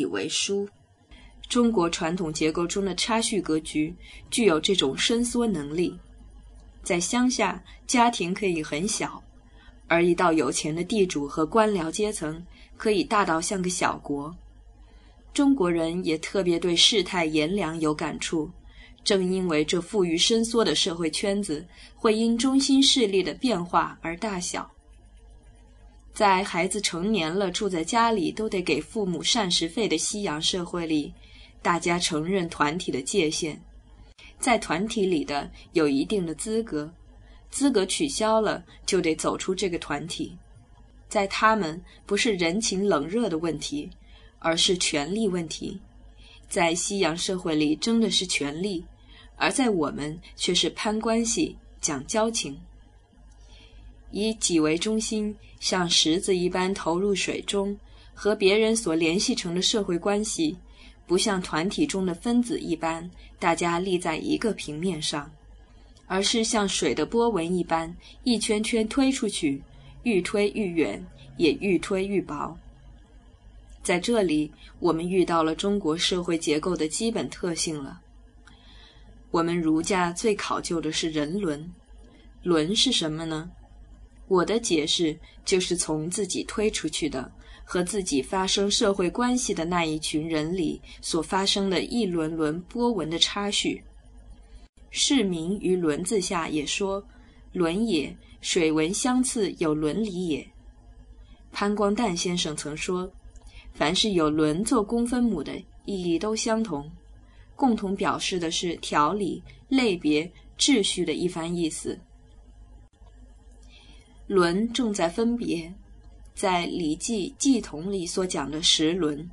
以为书。中国传统结构中的差序格局具有这种伸缩能力。在乡下，家庭可以很小，而一到有钱的地主和官僚阶层，可以大到像个小国。中国人也特别对世态炎凉有感触，正因为这富于伸缩的社会圈子，会因中心势力的变化而大小。在孩子成年了，住在家里都得给父母膳食费的西洋社会里，大家承认团体的界限。在团体里的有一定的资格，资格取消了就得走出这个团体。在他们不是人情冷热的问题，而是权力问题。在西洋社会里争的是权力，而在我们却是攀关系、讲交情。以己为中心，像石子一般投入水中，和别人所联系成的社会关系。不像团体中的分子一般，大家立在一个平面上，而是像水的波纹一般，一圈圈推出去，愈推愈远，也愈推愈薄。在这里，我们遇到了中国社会结构的基本特性了。我们儒家最考究的是人伦，伦是什么呢？我的解释就是从自己推出去的。和自己发生社会关系的那一群人里所发生的一轮轮波纹的差序，市民于轮字下也说：“轮也，水纹相次有伦理也。”潘光旦先生曾说：“凡是有轮做公分母的，意义都相同，共同表示的是条理、类别、秩序的一番意思。轮重在分别。”在《礼记·祭统》里所讲的十伦，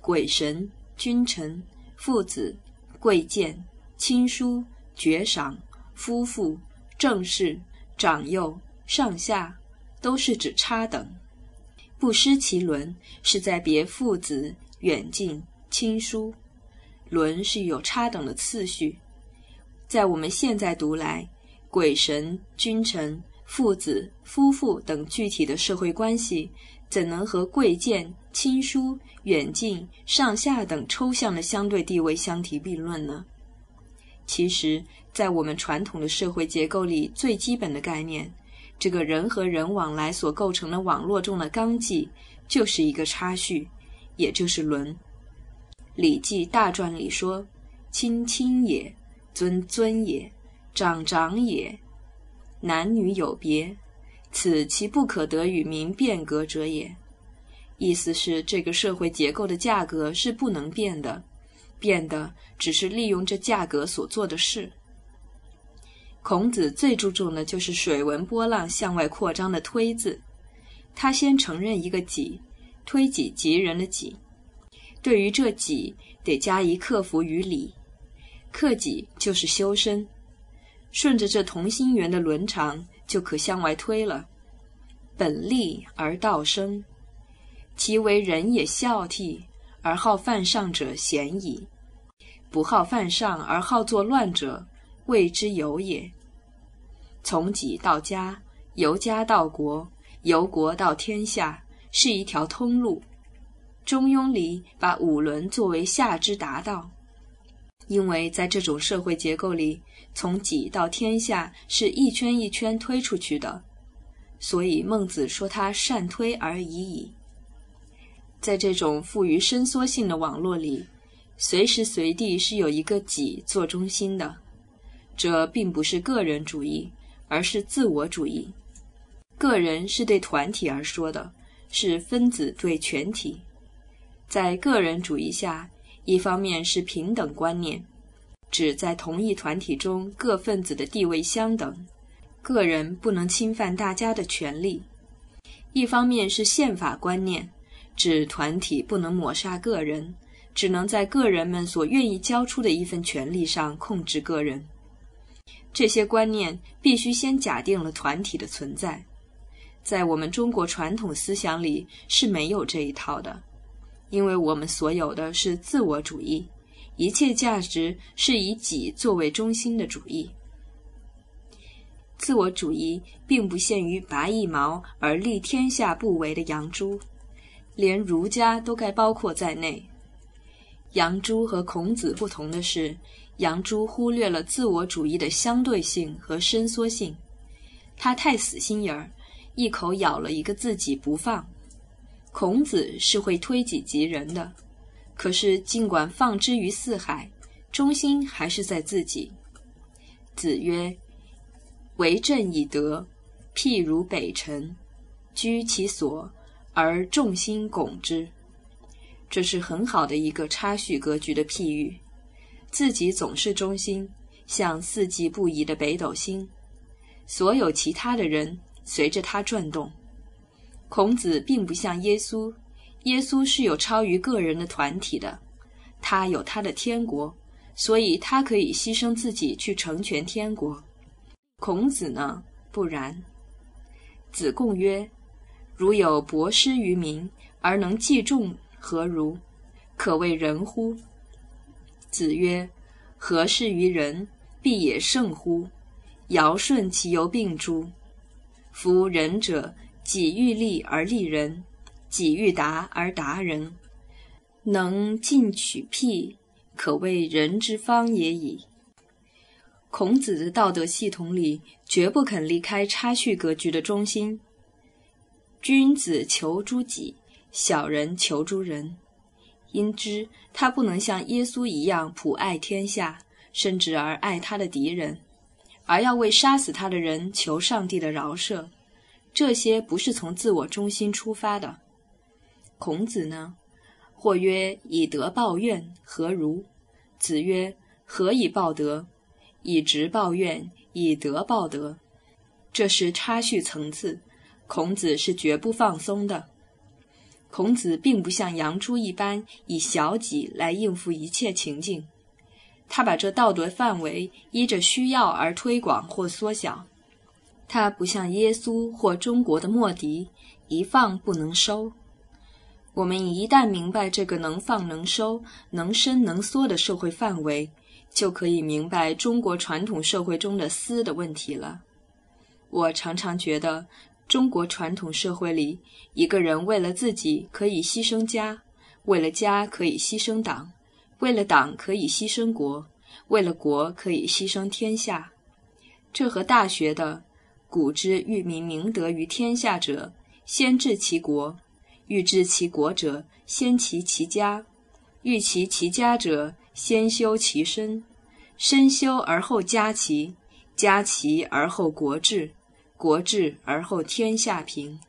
鬼神、君臣、父子、贵贱、亲疏、爵赏、夫妇、正室、长幼、上下，都是指差等。不失其伦，是在别父子、远近、亲疏。伦是有差等的次序。在我们现在读来，鬼神、君臣。父子、夫妇等具体的社会关系，怎能和贵贱、亲疏、远近、上下等抽象的相对地位相提并论呢？其实，在我们传统的社会结构里，最基本的概念，这个人和人往来所构成的网络中的纲纪，就是一个差序，也就是伦。《礼记大传》里说：“亲亲也，尊尊也，长长也。”男女有别，此其不可得与民变革者也。意思是这个社会结构的价格是不能变的，变的只是利用这价格所做的事。孔子最注重的就是水纹波浪向外扩张的推字，他先承认一个己，推己及人的己，对于这己得加以克服于礼，克己就是修身。顺着这同心圆的轮长，就可向外推了。本立而道生，其为人也孝悌而好犯上者贤矣；不好犯上而好作乱者，谓之有也。从己到家，由家到国，由国到天下，是一条通路。中庸里把五伦作为下之达道，因为在这种社会结构里。从己到天下是一圈一圈推出去的，所以孟子说他善推而已矣。在这种富于伸缩性的网络里，随时随地是有一个己做中心的。这并不是个人主义，而是自我主义。个人是对团体而说的，是分子对全体。在个人主义下，一方面是平等观念。指在同一团体中各分子的地位相等，个人不能侵犯大家的权利。一方面是宪法观念，指团体不能抹杀个人，只能在个人们所愿意交出的一份权利上控制个人。这些观念必须先假定了团体的存在，在我们中国传统思想里是没有这一套的，因为我们所有的是自我主义。一切价值是以己作为中心的主义。自我主义并不限于拔一毛而立天下不为的杨朱，连儒家都该包括在内。杨朱和孔子不同的是，杨朱忽略了自我主义的相对性和伸缩性，他太死心眼儿，一口咬了一个自己不放。孔子是会推己及人的，可是尽管放之于四海，中心还是在自己。子曰：“为政以德，譬如北辰，居其所而众星拱之。”这是很好的一个差序格局的譬喻，自己总是中心，像四季不移的北斗星，所有其他的人随着它转动。孔子并不像耶稣，耶稣是有超于个人的团体的，他有他的天国，所以他可以牺牲自己去成全天国。孔子呢，不然。子贡曰：“如有博施于民而能济众。”何如？可谓仁乎？子曰：“何事于人，必也圣乎？尧舜其犹病诸？夫仁者，己欲立而立人，己欲达而达人，能进取辟，可谓人之方也已。”孔子的道德系统里，绝不肯离开差序格局的中心。君子求诸己。小人求诸人，因之他不能像耶稣一样普爱天下，甚至而爱他的敌人，而要为杀死他的人求上帝的饶赦。这些不是从自我中心出发的。孔子呢？或曰：“以德报怨，何如？”子曰：“何以报德？以直报怨，以德报德。”这是差序层次，孔子是绝不放松的。孔子并不像杨朱一般以小己来应付一切情境，他把这道德范围依着需要而推广或缩小。他不像耶稣或中国的莫迪，一放不能收。我们一旦明白这个能放能收、能伸能缩的社会范围，就可以明白中国传统社会中的私的问题了。我常常觉得。中国传统社会里，一个人为了自己可以牺牲家，为了家可以牺牲党，为了党可以牺牲国，为了国可以牺牲天下。这和大学的“古之欲民明德于天下者，先治其国；欲治其国者，先齐其家；欲齐其家者，先修其身；身修而后家齐，家齐而后国治。”国治而后天下平，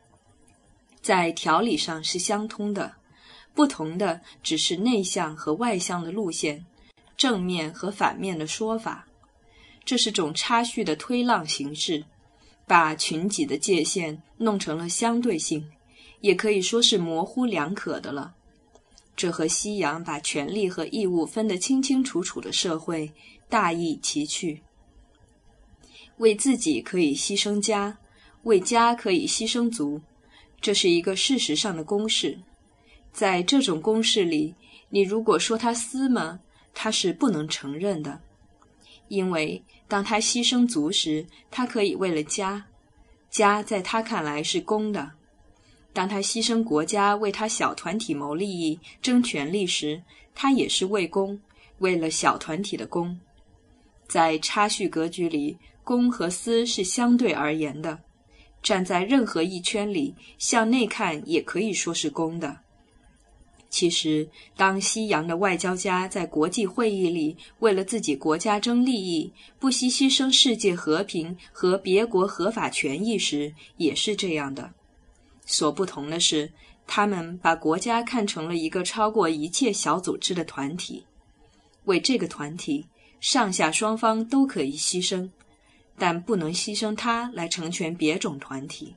在条理上是相通的，不同的只是内向和外向的路线，正面和反面的说法。这是种差序的推浪形式，把群己的界限弄成了相对性，也可以说是模糊两可的了。这和西洋把权利和义务分得清清楚楚的社会大异其趣。为自己可以牺牲家，为家可以牺牲族，这是一个事实上的公式。在这种公式里，你如果说他私吗，他是不能承认的，因为当他牺牲族时，他可以为了家，家在他看来是公的；当他牺牲国家为他小团体谋利益、争权力时，他也是为公，为了小团体的公。在差序格局里。公和私是相对而言的，站在任何一圈里，向内看也可以说是公的。其实，当西洋的外交家在国际会议里为了自己国家争利益，不惜牺牲世界和平和别国合法权益时，也是这样的。所不同的是，他们把国家看成了一个超过一切小组织的团体，为这个团体，上下双方都可以牺牲。但不能牺牲它来成全别种团体，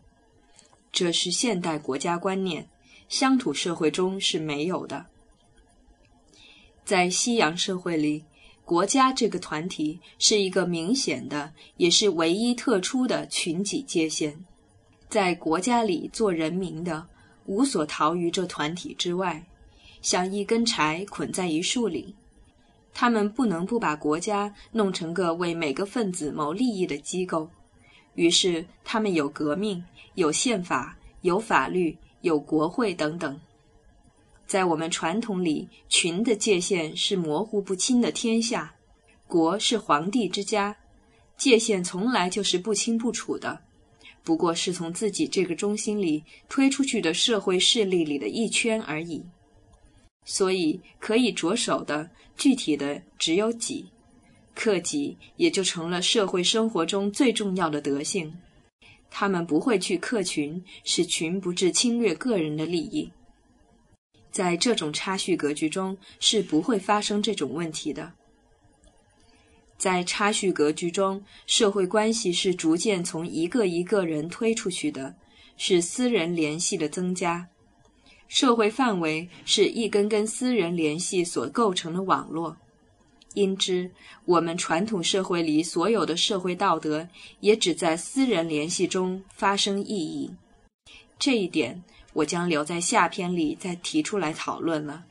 这是现代国家观念，乡土社会中是没有的。在西洋社会里，国家这个团体是一个明显的，也是唯一特殊的群体界限。在国家里做人民的，无所逃于这团体之外，像一根柴捆在一树里。他们不能不把国家弄成个为每个分子谋利益的机构，于是他们有革命、有宪法、有法律、有国会等等。在我们传统里，群的界限是模糊不清的天下，国是皇帝之家，界限从来就是不清不楚的，不过是从自己这个中心里推出去的社会势力里的一圈而已。所以可以着手的具体的只有己，克己也就成了社会生活中最重要的德性。他们不会去克群，使群不致侵略个人的利益。在这种差序格局中，是不会发生这种问题的。在差序格局中，社会关系是逐渐从一个一个人推出去的，是私人联系的增加。社会范围是一根根私人联系所构成的网络。因之，我们传统社会里所有的社会道德，也只在私人联系中发生意义。这一点。我将留在下篇里再提出来讨论了。